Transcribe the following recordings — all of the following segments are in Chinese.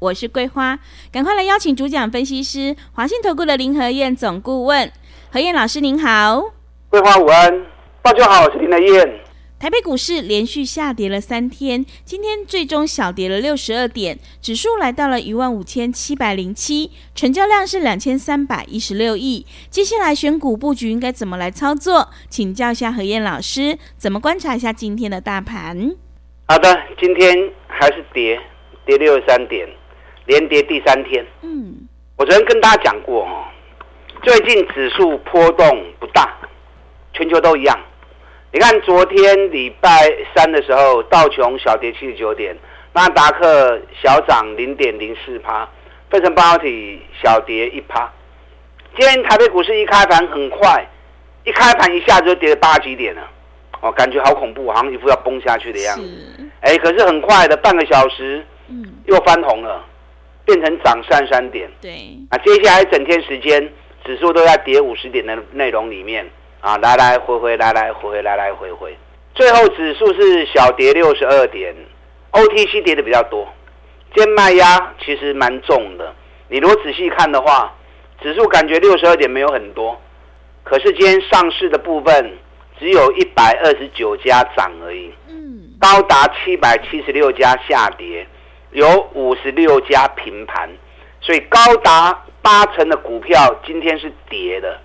我是桂花，赶快来邀请主讲分析师华信投顾的林和燕总顾问，何燕老师您好，桂花午安，大家好，我是林和燕。台北股市连续下跌了三天，今天最终小跌了六十二点，指数来到了一万五千七百零七，成交量是两千三百一十六亿。接下来选股布局应该怎么来操作？请教一下何燕老师，怎么观察一下今天的大盘？好的，今天还是跌，跌六十三点，连跌第三天。嗯，我昨天跟大家讲过哦，最近指数波动不大，全球都一样。你看，昨天礼拜三的时候，道琼小跌七十九点，纳达克小涨零点零四趴，费城半导体小跌一趴。今天台北股市一开盘很快，一开盘一下子就跌了八几点了，哦，感觉好恐怖，好像一副要崩下去的样子。哎，可是很快的，半个小时，嗯，又翻红了，变成涨三三点。对，啊，接下来整天时间，指数都在跌五十点的内容里面。啊，来来回回，来来回回，来来回回，最后指数是小跌六十二点，OTC 跌的比较多，今天卖压其实蛮重的。你如果仔细看的话，指数感觉六十二点没有很多，可是今天上市的部分只有一百二十九家涨而已，嗯，高达七百七十六家下跌，有五十六家平盘，所以高达八成的股票今天是跌的。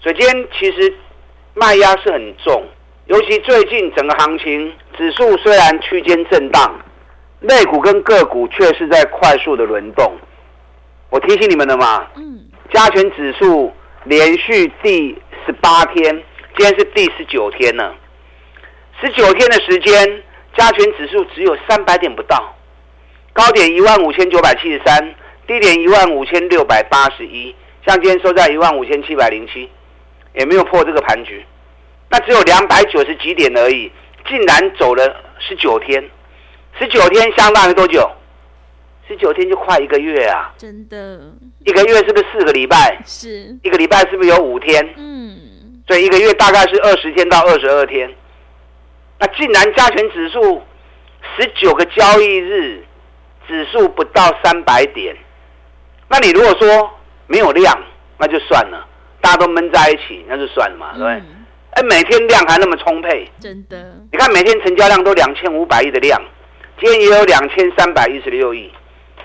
所以今天其实卖压是很重，尤其最近整个行情指数虽然区间震荡，类股跟个股却是在快速的轮动。我提醒你们了嘛，嗯，加权指数连续第十八天，今天是第十九天了，十九天的时间，加权指数只有三百点不到，高点一万五千九百七十三，低点一万五千六百八十一，像今天收在一万五千七百零七。也没有破这个盘局，那只有两百九十几点而已，竟然走了十九天，十九天相当于多久？十九天就快一个月啊！真的，一个月是不是四个礼拜？是，一个礼拜是不是有五天？嗯，所以一个月大概是二十天到二十二天。那竟然加权指数十九个交易日，指数不到三百点，那你如果说没有量，那就算了。大家都闷在一起，那就算了嘛，对不对？哎，每天量还那么充沛，真的。你看每天成交量都两千五百亿的量，今天也有两千三百一十六亿。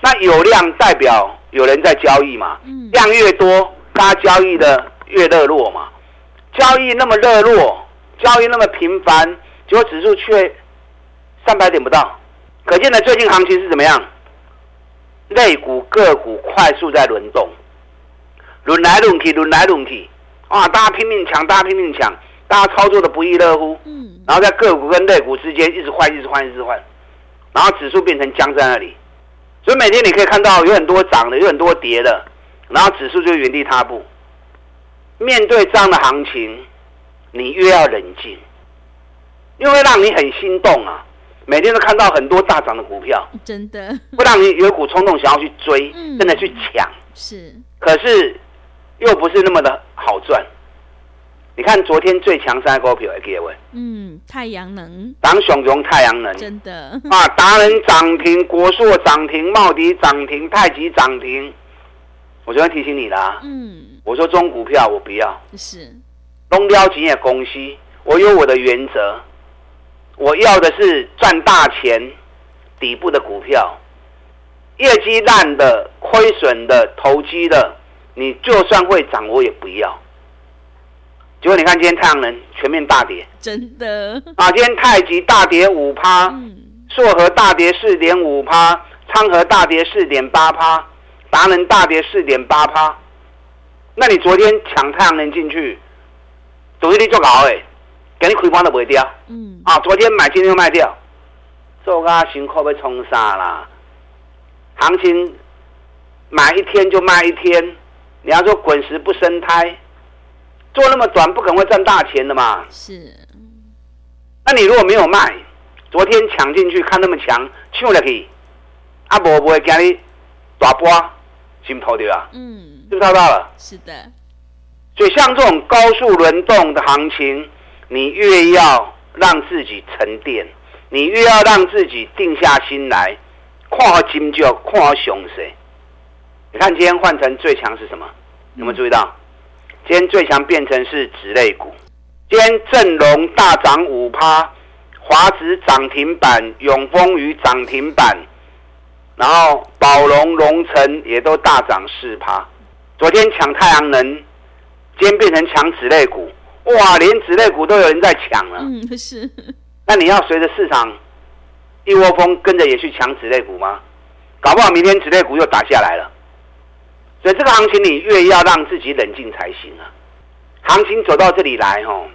那有量代表有人在交易嘛？量越多，大家交易的越热络嘛。交易那么热络，交易那么频繁，结果指数却三百点不到，可见呢最近行情是怎么样？类股个股快速在轮动。轮来轮去，轮来轮去，啊！大家拼命抢，大家拼命抢，大家操作的不亦乐乎。嗯。然后在个股跟类股之间一直换，一直换，一直换，然后指数变成僵在那里。所以每天你可以看到有很多涨的，有很多跌的，然后指数就原地踏步。面对这样的行情，你越要冷静，因为让你很心动啊！每天都看到很多大涨的股票，真的。会让你有一股冲动想要去追，真的去抢。是。可是。又不是那么的好赚，你看昨天最强三个股票，各位，嗯，太阳能，当熊熊太阳能，真的。啊，达人涨停，国硕涨停，茂迪涨停，太极涨停，我昨天提醒你啦，嗯，我说中股票我不要，是，东标企业公司，我有我的原则，我要的是赚大钱，底部的股票，业绩烂的、亏损的、投机的。你就算会涨，我也不要。结果你看，今天太阳能全面大跌，真的啊！今天太极大跌五趴，硕和大跌四点五趴，昌河大跌四点八趴，达能大跌四点八趴。那你昨天抢太阳能进去，赌一力做好哎，给你亏光都不会掉。嗯啊，昨天买，今天又卖掉，做个辛苦被冲杀啦，行情。买一天就卖一天，你要说滚石不生胎，做那么短不可能会赚大钱的嘛。是。那你如果没有卖，昨天抢进去看那么强，抢了去，阿伯不会给你大波，是不是套对啊？嗯，是不是套到了？是的。所以像这种高速轮动的行情，你越要让自己沉淀，你越要让自己定下心来，看好金就看好熊谁。你看今天换成最强是什么？有没有注意到？今天最强变成是纸类股。今天正隆大涨五趴，华指涨停板，永丰余涨停板，然后宝龙、龙成也都大涨四趴。昨天抢太阳能，今天变成抢纸类股，哇，连纸类股都有人在抢了。嗯，是。那你要随着市场一窝蜂跟着也去抢纸类股吗？搞不好明天纸类股又打下来了。所以这个行情你越要让自己冷静才行啊。行情走到这里来，吼，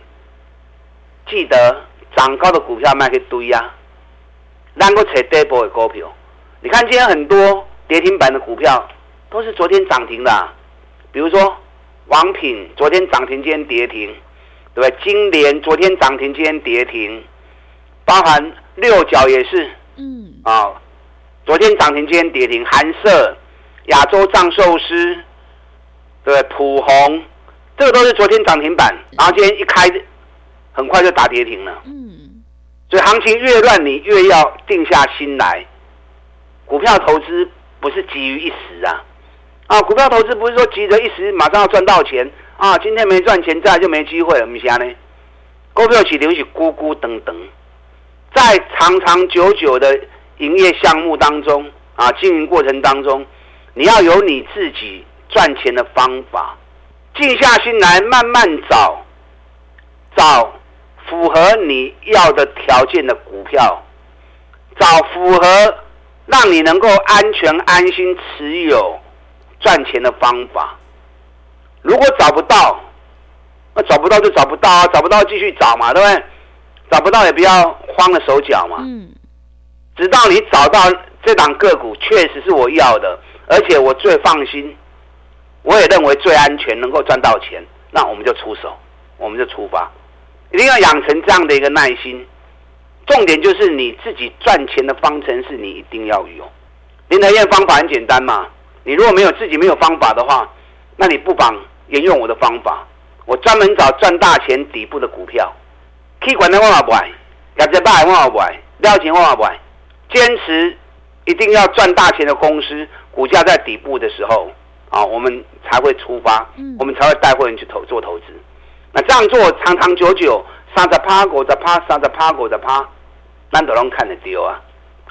记得涨高的股票卖去堆呀。然后扯跌波的股票，你看今天很多跌停板的股票都是昨天涨停的，啊，比如说王品昨天涨停，今天跌停，对不对？金联昨天涨停，今天跌停，包含六角也是，嗯，啊，昨天涨停，今天跌停，寒舍。亚洲藏寿司，对，普红，这个都是昨天涨停板，然后今天一开，很快就打跌停了。嗯，所以行情越乱，你越要定下心来。股票投资不是急于一时啊，啊，股票投资不是说急着一时马上要赚到钱啊，今天没赚钱，再就没机会了。我们想呢，股票起留起咕咕噔噔，在长长久久的营业项目当中啊，经营过程当中。你要有你自己赚钱的方法，静下心来慢慢找，找符合你要的条件的股票，找符合让你能够安全安心持有赚钱的方法。如果找不到，那找不到就找不到啊，找不到继续找嘛，对不对？找不到也不要慌了手脚嘛。嗯。直到你找到这档个股确实是我要的。而且我最放心，我也认为最安全，能够赚到钱，那我们就出手，我们就出发，一定要养成这样的一个耐心。重点就是你自己赚钱的方程式，你一定要有。林德燕方法很简单嘛，你如果没有自己没有方法的话，那你不妨沿用我的方法。我专门找赚大钱底部的股票，可以管的我也不买，业绩大我也不买，料钱我也不买，坚持一定要赚大钱的公司。股价在底部的时候，啊，我们才会出发，我们才会带会员去投做投资。那这样做长长久久，三十趴、五十趴、三十趴、五十趴，难得能看得丢啊！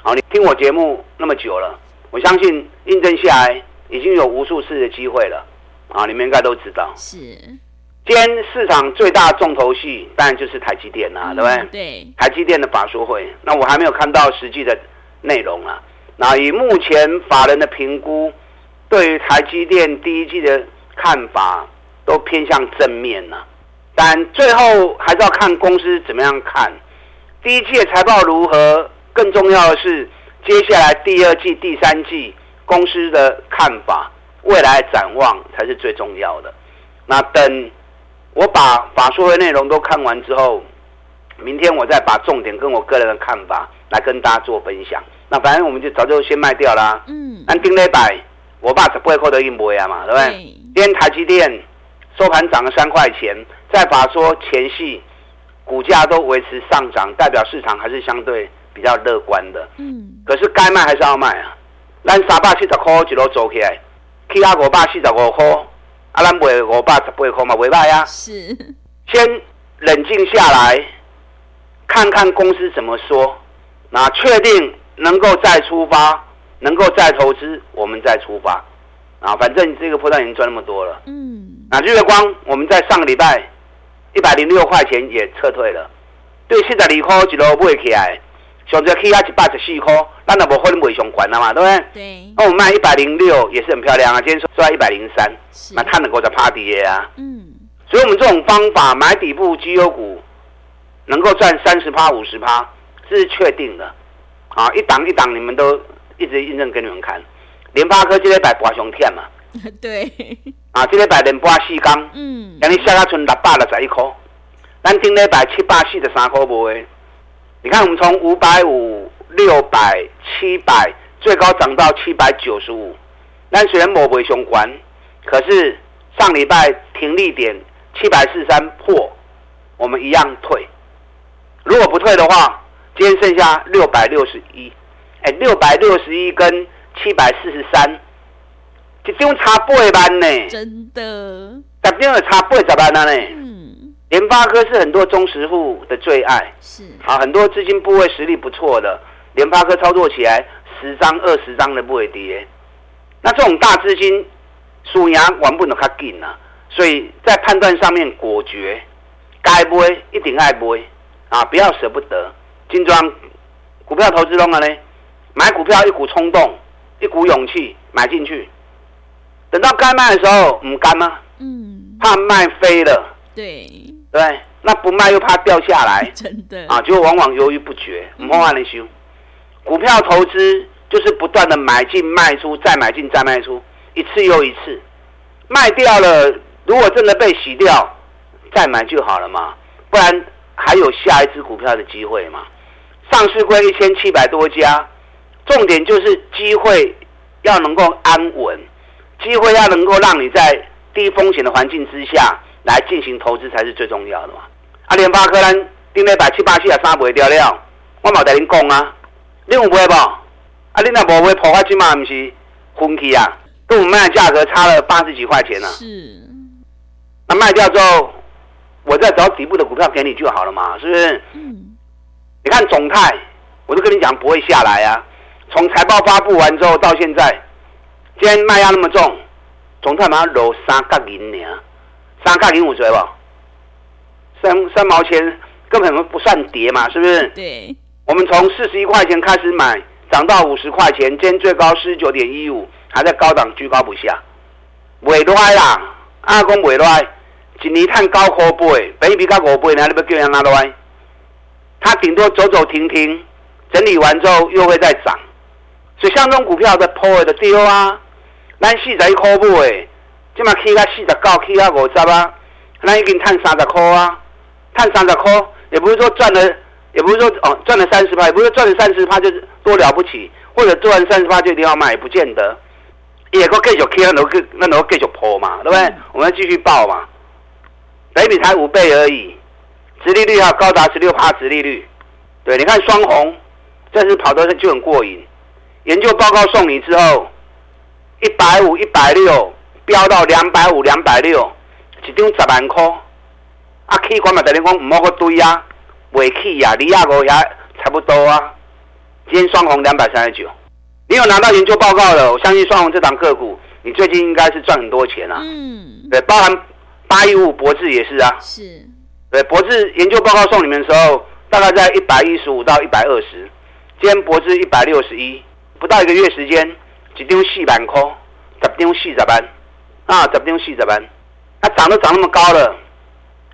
好，你听我节目那么久了，我相信印证下来已经有无数次的机会了啊！你们应该都知道。是。今天市场最大的重头戏，当然就是台积电啦，对不对？对。台积电的法说会，那我还没有看到实际的内容啊。那以目前法人的评估，对于台积电第一季的看法都偏向正面呐，但最后还是要看公司怎么样看。第一季的财报如何，更重要的是接下来第二季、第三季公司的看法、未来展望才是最重要的。那等我把法说的内容都看完之后，明天我再把重点跟我个人的看法来跟大家做分享。那反正我们就早就先卖掉啦。嗯。按定礼拜，我爸十八块都已经卖啊嘛，对不对？对。今天台积电收盘涨了三块钱，在法说前夕，股价都维持上涨，代表市场还是相对比较乐观的。嗯。可是该卖还是要卖啊。咱三百七十块一路走起来，其他五百四十五块，啊，咱卖五百十八块嘛，未歹啊。是。先冷静下来，看看公司怎么说，那确定。能够再出发，能够再投资，我们再出发，啊，反正这个波段已经赚那么多了。嗯，那日月光我们在上个礼拜一百零六块钱也撤退了，对，四十二块一路买起来，上最起价一百十四块，咱也无可能卖上关了嘛，对不对？对。那我们卖一百零六也是很漂亮啊，今天收在一百零三，那它能够在趴底啊。嗯。所以我们这种方法买底部绩优股，能够赚三十趴、五十趴，这是确定的。啊，一档一档，你们都一直印证给你们看。联发科今天摆八熊天嘛？对。啊，今天摆连博四天，嗯，让你下下存六百六十一块。咱顶礼拜七百四十三块卖。你看，我们从五百五、六百、七百，最高涨到七百九十五。但虽然没卖相关，可是上礼拜停利点七百四十三破，我们一样退。如果不退的话，今天剩下六百六十一。哎，六百六十一跟七百四十三，这张差八万呢？真的？这种差八十万呢？嗯，联发科是很多中实户的最爱，是啊，很多资金部位实力不错的，联发科操作起来十张二十张的不会跌。那这种大资金输赢玩不能较紧啊，所以在判断上面果决，该买一定爱买啊，不要舍不得。精装股票投资中了呢？买股票一股冲动，一股勇气买进去，等到该卖的时候唔干吗？嗯，怕卖飞了。对对，那不卖又怕掉下来。真的啊，就往往犹豫不决，唔好按你修。股票投资就是不断的买进卖出，再买进再卖出，一次又一次。卖掉了，如果真的被洗掉，再买就好了嘛，不然还有下一只股票的机会嘛。上市柜一千七百多家。重点就是机会要能够安稳，机会要能够让你在低风险的环境之下来进行投资才是最重要的嘛。啊，联发科咱顶礼拜七八七啊三不会掉了，我冇在恁讲啊，你有买不？啊，你那无会破坏金嘛？不是分期啊，跟我们卖的价格差了八十几块钱呢、啊。是。那卖掉之后，我再找底部的股票给你就好了嘛，是不是？嗯。你看总泰，我都跟你讲不会下来啊。从财报发布完之后到现在，今天卖压那么重，总泰马上落三角银呢，三角银五折吧，三三毛钱根本不算跌嘛，是不是？对。我们从四十一块钱开始买，涨到五十块钱，今天最高四十九点一五，还在高档居高不下，未来啦，阿公未来，一年赚九块八，等于比较五倍呢，你不叫人拿来？它顶多走走停停，整理完之后又会再涨。所以像这种股票的破的丢啊，咱四十一块买的，这嘛起到四十九，起到五十啊，咱已经赚三十块啊，赚三十块，也不是说赚了，也不是说哦赚了三十趴，也不是说赚了三十趴就是多了不起，或者赚了三十趴就一定要卖，也不见得。也个继续起，那能个那能继续破嘛，对不对？嗯、我们要继续报嘛，本比才五倍而已，殖利率要高达十六趴殖利率，对，你看双红，这次跑的就很过瘾。研究报告送你之后，一百五、一百六飙到两百五、两百六，一张十万块。啊，气管嘛，等于讲唔好个堆啊，未气呀，离亚国也差不多啊。今天双红两百三十九，你有拿到研究报告了？我相信双红这档个股，你最近应该是赚很多钱啊。嗯。对，包含八一五博智也是啊。是。对，博智研究报告送你们的时候，大概在一百一十五到一百二十，今天博智一百六十一。不到一个月时间，一张四万块，十张四十万，啊，十张四十万，它涨都涨那么高了，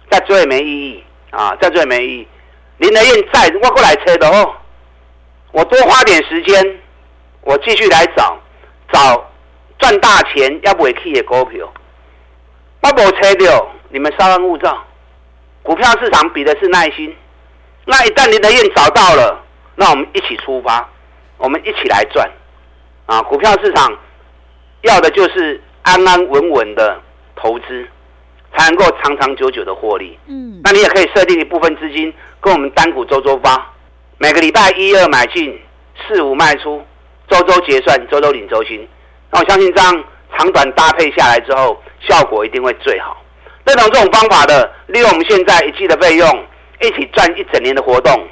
再做也没意义啊，再做也没意义。林德燕在，我过来车的哦，我多花点时间，我继续来找找赚大钱要不会去的股票，我无车掉，你们稍安勿躁。股票市场比的是耐心，那一旦林德燕找到了，那我们一起出发。我们一起来赚，啊，股票市场要的就是安安稳稳的投资，才能够长长久久的获利。嗯，那你也可以设定一部分资金跟我们单股周周发，每个礼拜一二买进，四五卖出，周周结算，周周领周薪。那我相信这样长短搭配下来之后，效果一定会最好。认同这种方法的，利用我们现在一季的费用，一起赚一整年的活动。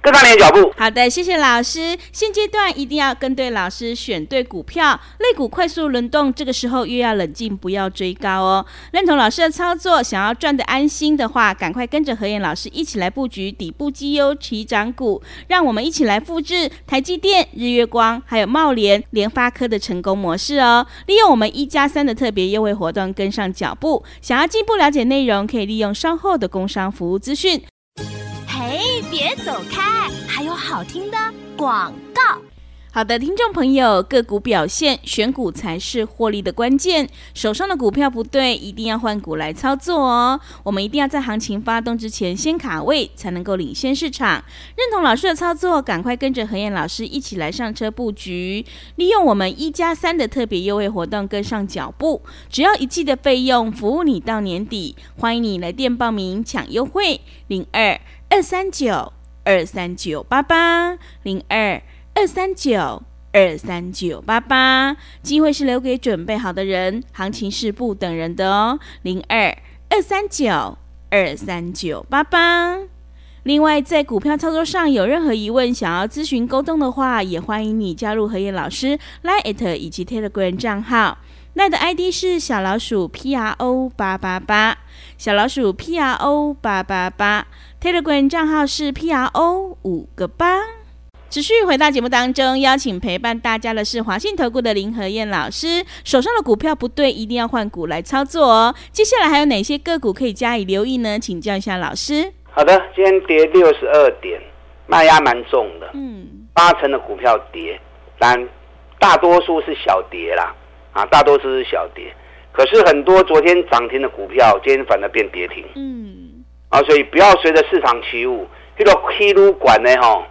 跟上你的脚步。好的，谢谢老师。现阶段一定要跟对老师，选对股票。类股快速轮动，这个时候又要冷静，不要追高哦。认同老师的操作，想要赚得安心的话，赶快跟着何燕老师一起来布局底部绩优起涨股。让我们一起来复制台积电、日月光还有茂联、联发科的成功模式哦。利用我们一加三的特别优惠活动，跟上脚步。想要进一步了解内容，可以利用稍后的工商服务资讯。嘿，别走开，还有好听的广告。好的，听众朋友，个股表现，选股才是获利的关键。手上的股票不对，一定要换股来操作哦。我们一定要在行情发动之前先卡位，才能够领先市场。认同老师的操作，赶快跟着何燕老师一起来上车布局，利用我们一加三的特别优惠活动跟上脚步。只要一季的费用，服务你到年底。欢迎你来电报名抢优惠，零二二三九二三九八八零二。二三九二三九八八，机会是留给准备好的人，行情是不等人的哦。零二二三九二三九八八。另外，在股票操作上有任何疑问，想要咨询沟通的话，也欢迎你加入何燕老师 Line@ 以及 Telegram 账号。Line 的 ID 是小老鼠 P R O 八八八，小老鼠 P R O 八八八。Telegram 账号是 P R O 五个八。持续回到节目当中，邀请陪伴大家的是华信投顾的林和燕老师。手上的股票不对，一定要换股来操作哦。接下来还有哪些个股可以加以留意呢？请教一下老师。好的，今天跌六十二点，卖压蛮重的。嗯，八成的股票跌，但大多数是小跌啦。啊，大多数是小跌。可是很多昨天涨停的股票，今天反而变跌停。嗯，啊，所以不要随着市场起舞，这个披撸管呢，哈。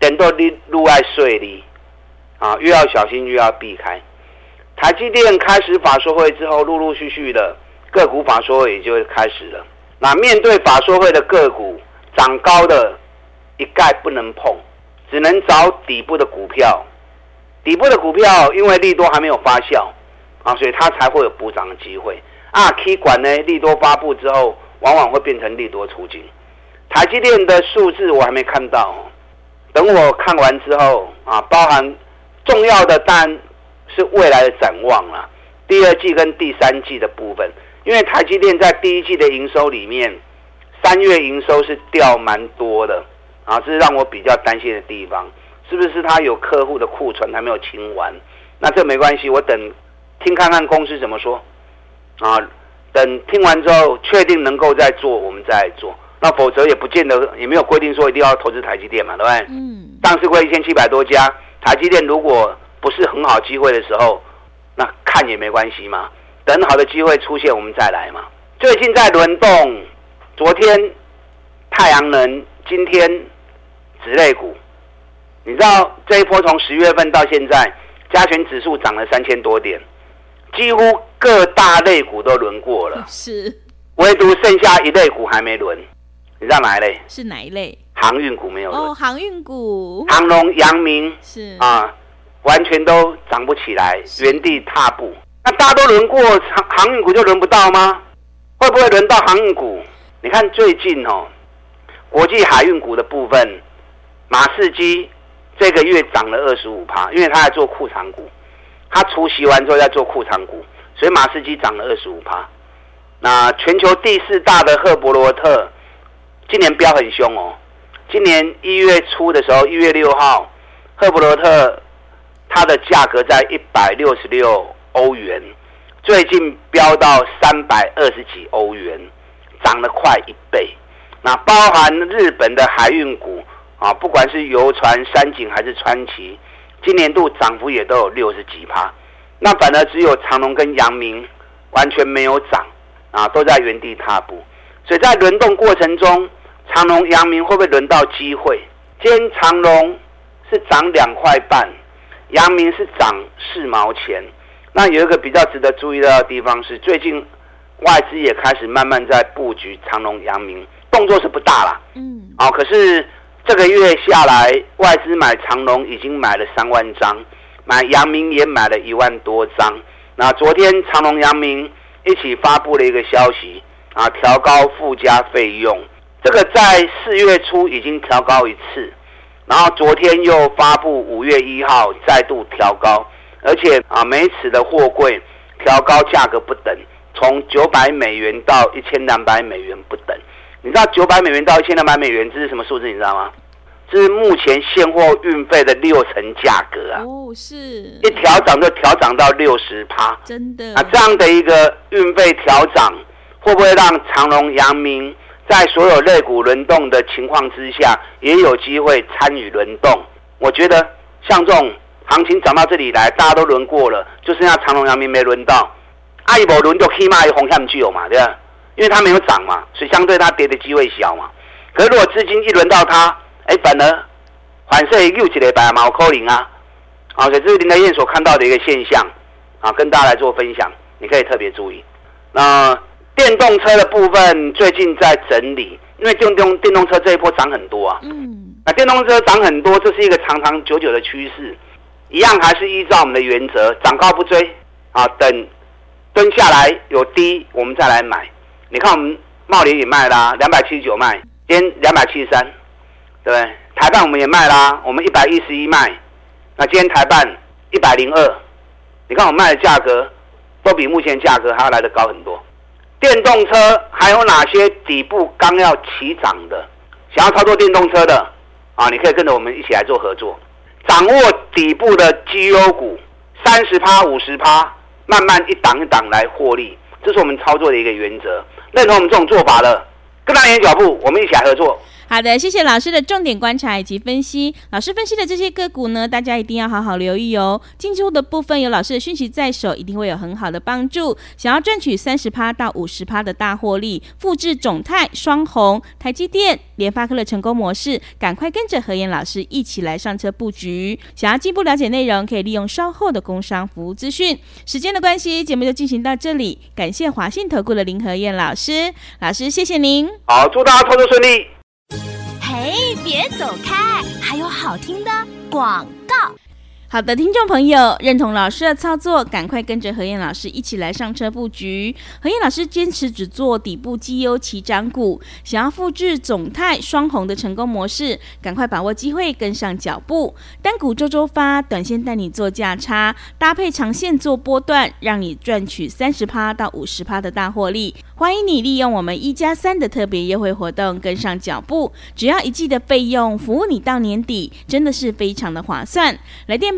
等到你路外税哩，啊，越要小心，越要避开。台积电开始法说会之后，陆陆续续的个股法说会也就会开始了。那面对法说会的个股涨高的，一概不能碰，只能找底部的股票。底部的股票因为利多还没有发酵啊，所以它才会有补涨的机会。啊，K 管呢，利多发布之后，往往会变成利多出金。台积电的数字我还没看到。等我看完之后啊，包含重要的单是未来的展望了，第二季跟第三季的部分，因为台积电在第一季的营收里面，三月营收是掉蛮多的啊，这是让我比较担心的地方，是不是它有客户的库存还没有清完？那这没关系，我等听看看公司怎么说啊，等听完之后确定能够再做，我们再做。那否则也不见得，也没有规定说一定要投资台积电嘛，对不对？嗯。上市过一千七百多家，台积电如果不是很好机会的时候，那看也没关系嘛。等好的机会出现，我们再来嘛。最近在轮动，昨天太阳能，今天纸类股，你知道这一波从十月份到现在，加权指数涨了三千多点，几乎各大类股都轮过了，是，唯独剩下一类股还没轮。你知道哪一类？是哪一类？航运股没有哦，航运股，航龙、阳明是啊，完全都涨不起来，原地踏步。那大家都轮过航航运股，就轮不到吗？会不会轮到航运股？你看最近哦，国际海运股的部分，马士基这个月涨了二十五趴，因为他在做库藏股，他除息完之后在做库藏股，所以马士基涨了二十五趴。那全球第四大的赫伯罗特。今年飙很凶哦！今年一月初的时候，一月六号，赫伯罗特它的价格在一百六十六欧元，最近飙到三百二十几欧元，涨了快一倍。那包含日本的海运股啊，不管是游船、三井还是川崎，今年度涨幅也都有六十几趴。那反而只有长隆跟阳明完全没有涨啊，都在原地踏步。所以在轮动过程中。长隆、阳明会不会轮到机会？今天长隆是涨两块半，阳明是涨四毛钱。那有一个比较值得注意到的地方是，最近外资也开始慢慢在布局长隆、阳明，动作是不大啦。嗯。哦，可是这个月下来，外资买长隆已经买了三万张，买阳明也买了一万多张。那昨天长荣、阳明一起发布了一个消息啊，调高附加费用。这个在四月初已经调高一次，然后昨天又发布五月一号再度调高，而且啊每尺的货柜调高价格不等，从九百美元到一千两百美元不等。你知道九百美元到一千两百美元这是什么数字？你知道吗？这是目前现货运费的六成价格啊！哦，是一调涨就调涨到六十趴，真的啊！这样的一个运费调涨，会不会让长隆、阳明？在所有类股轮动的情况之下，也有机会参与轮动。我觉得像这种行情涨到这里来，大家都轮过了，就剩下长隆、阳明没轮到。阿一波轮就起码有红线具有嘛，对吧？因为它没有涨嘛，所以相对它跌的机会小嘛。可是如果资金一轮到它，哎，反而反射又起来白毛扣零啊，啊，所以这是林德燕所看到的一个现象啊，跟大家来做分享，你可以特别注意。那电动车的部分最近在整理，因为电动电动车这一波涨很多啊。嗯。那电动车涨很多，这是一个长长久久的趋势，一样还是依照我们的原则，涨高不追啊，等蹲下来有低，我们再来买。你看我们茂林也卖啦，两百七十九卖，今天两百七十三，对不对？台半我们也卖啦，我们一百一十一卖，那今天台半一百零二，你看我卖的价格都比目前价格还要来得高很多。电动车还有哪些底部刚要起涨的？想要操作电动车的啊，你可以跟着我们一起来做合作，掌握底部的绩优股，三十趴、五十趴，慢慢一档一档来获利，这是我们操作的一个原则。认同我们这种做法了，跟上你的脚步，我们一起来合作。好的，谢谢老师的重点观察以及分析。老师分析的这些个股呢，大家一定要好好留意哦。进出的部分有老师的讯息在手，一定会有很好的帮助。想要赚取三十趴到五十趴的大获利，复制总泰、双红、台积电、联发科的成功模式，赶快跟着何燕老师一起来上车布局。想要进一步了解内容，可以利用稍后的工商服务资讯。时间的关系，节目就进行到这里。感谢华信投顾的林和燕老师，老师谢谢您。好，祝大家操作顺利。别走开，还有好听的广告。好的，听众朋友，认同老师的操作，赶快跟着何燕老师一起来上车布局。何燕老师坚持只做底部绩优起涨股，想要复制总泰双红的成功模式，赶快把握机会，跟上脚步。单股周周发，短线带你做价差，搭配长线做波段，让你赚取三十趴到五十趴的大获利。欢迎你利用我们一加三的特别优惠活动，跟上脚步。只要一季的费用，服务你到年底，真的是非常的划算。来电。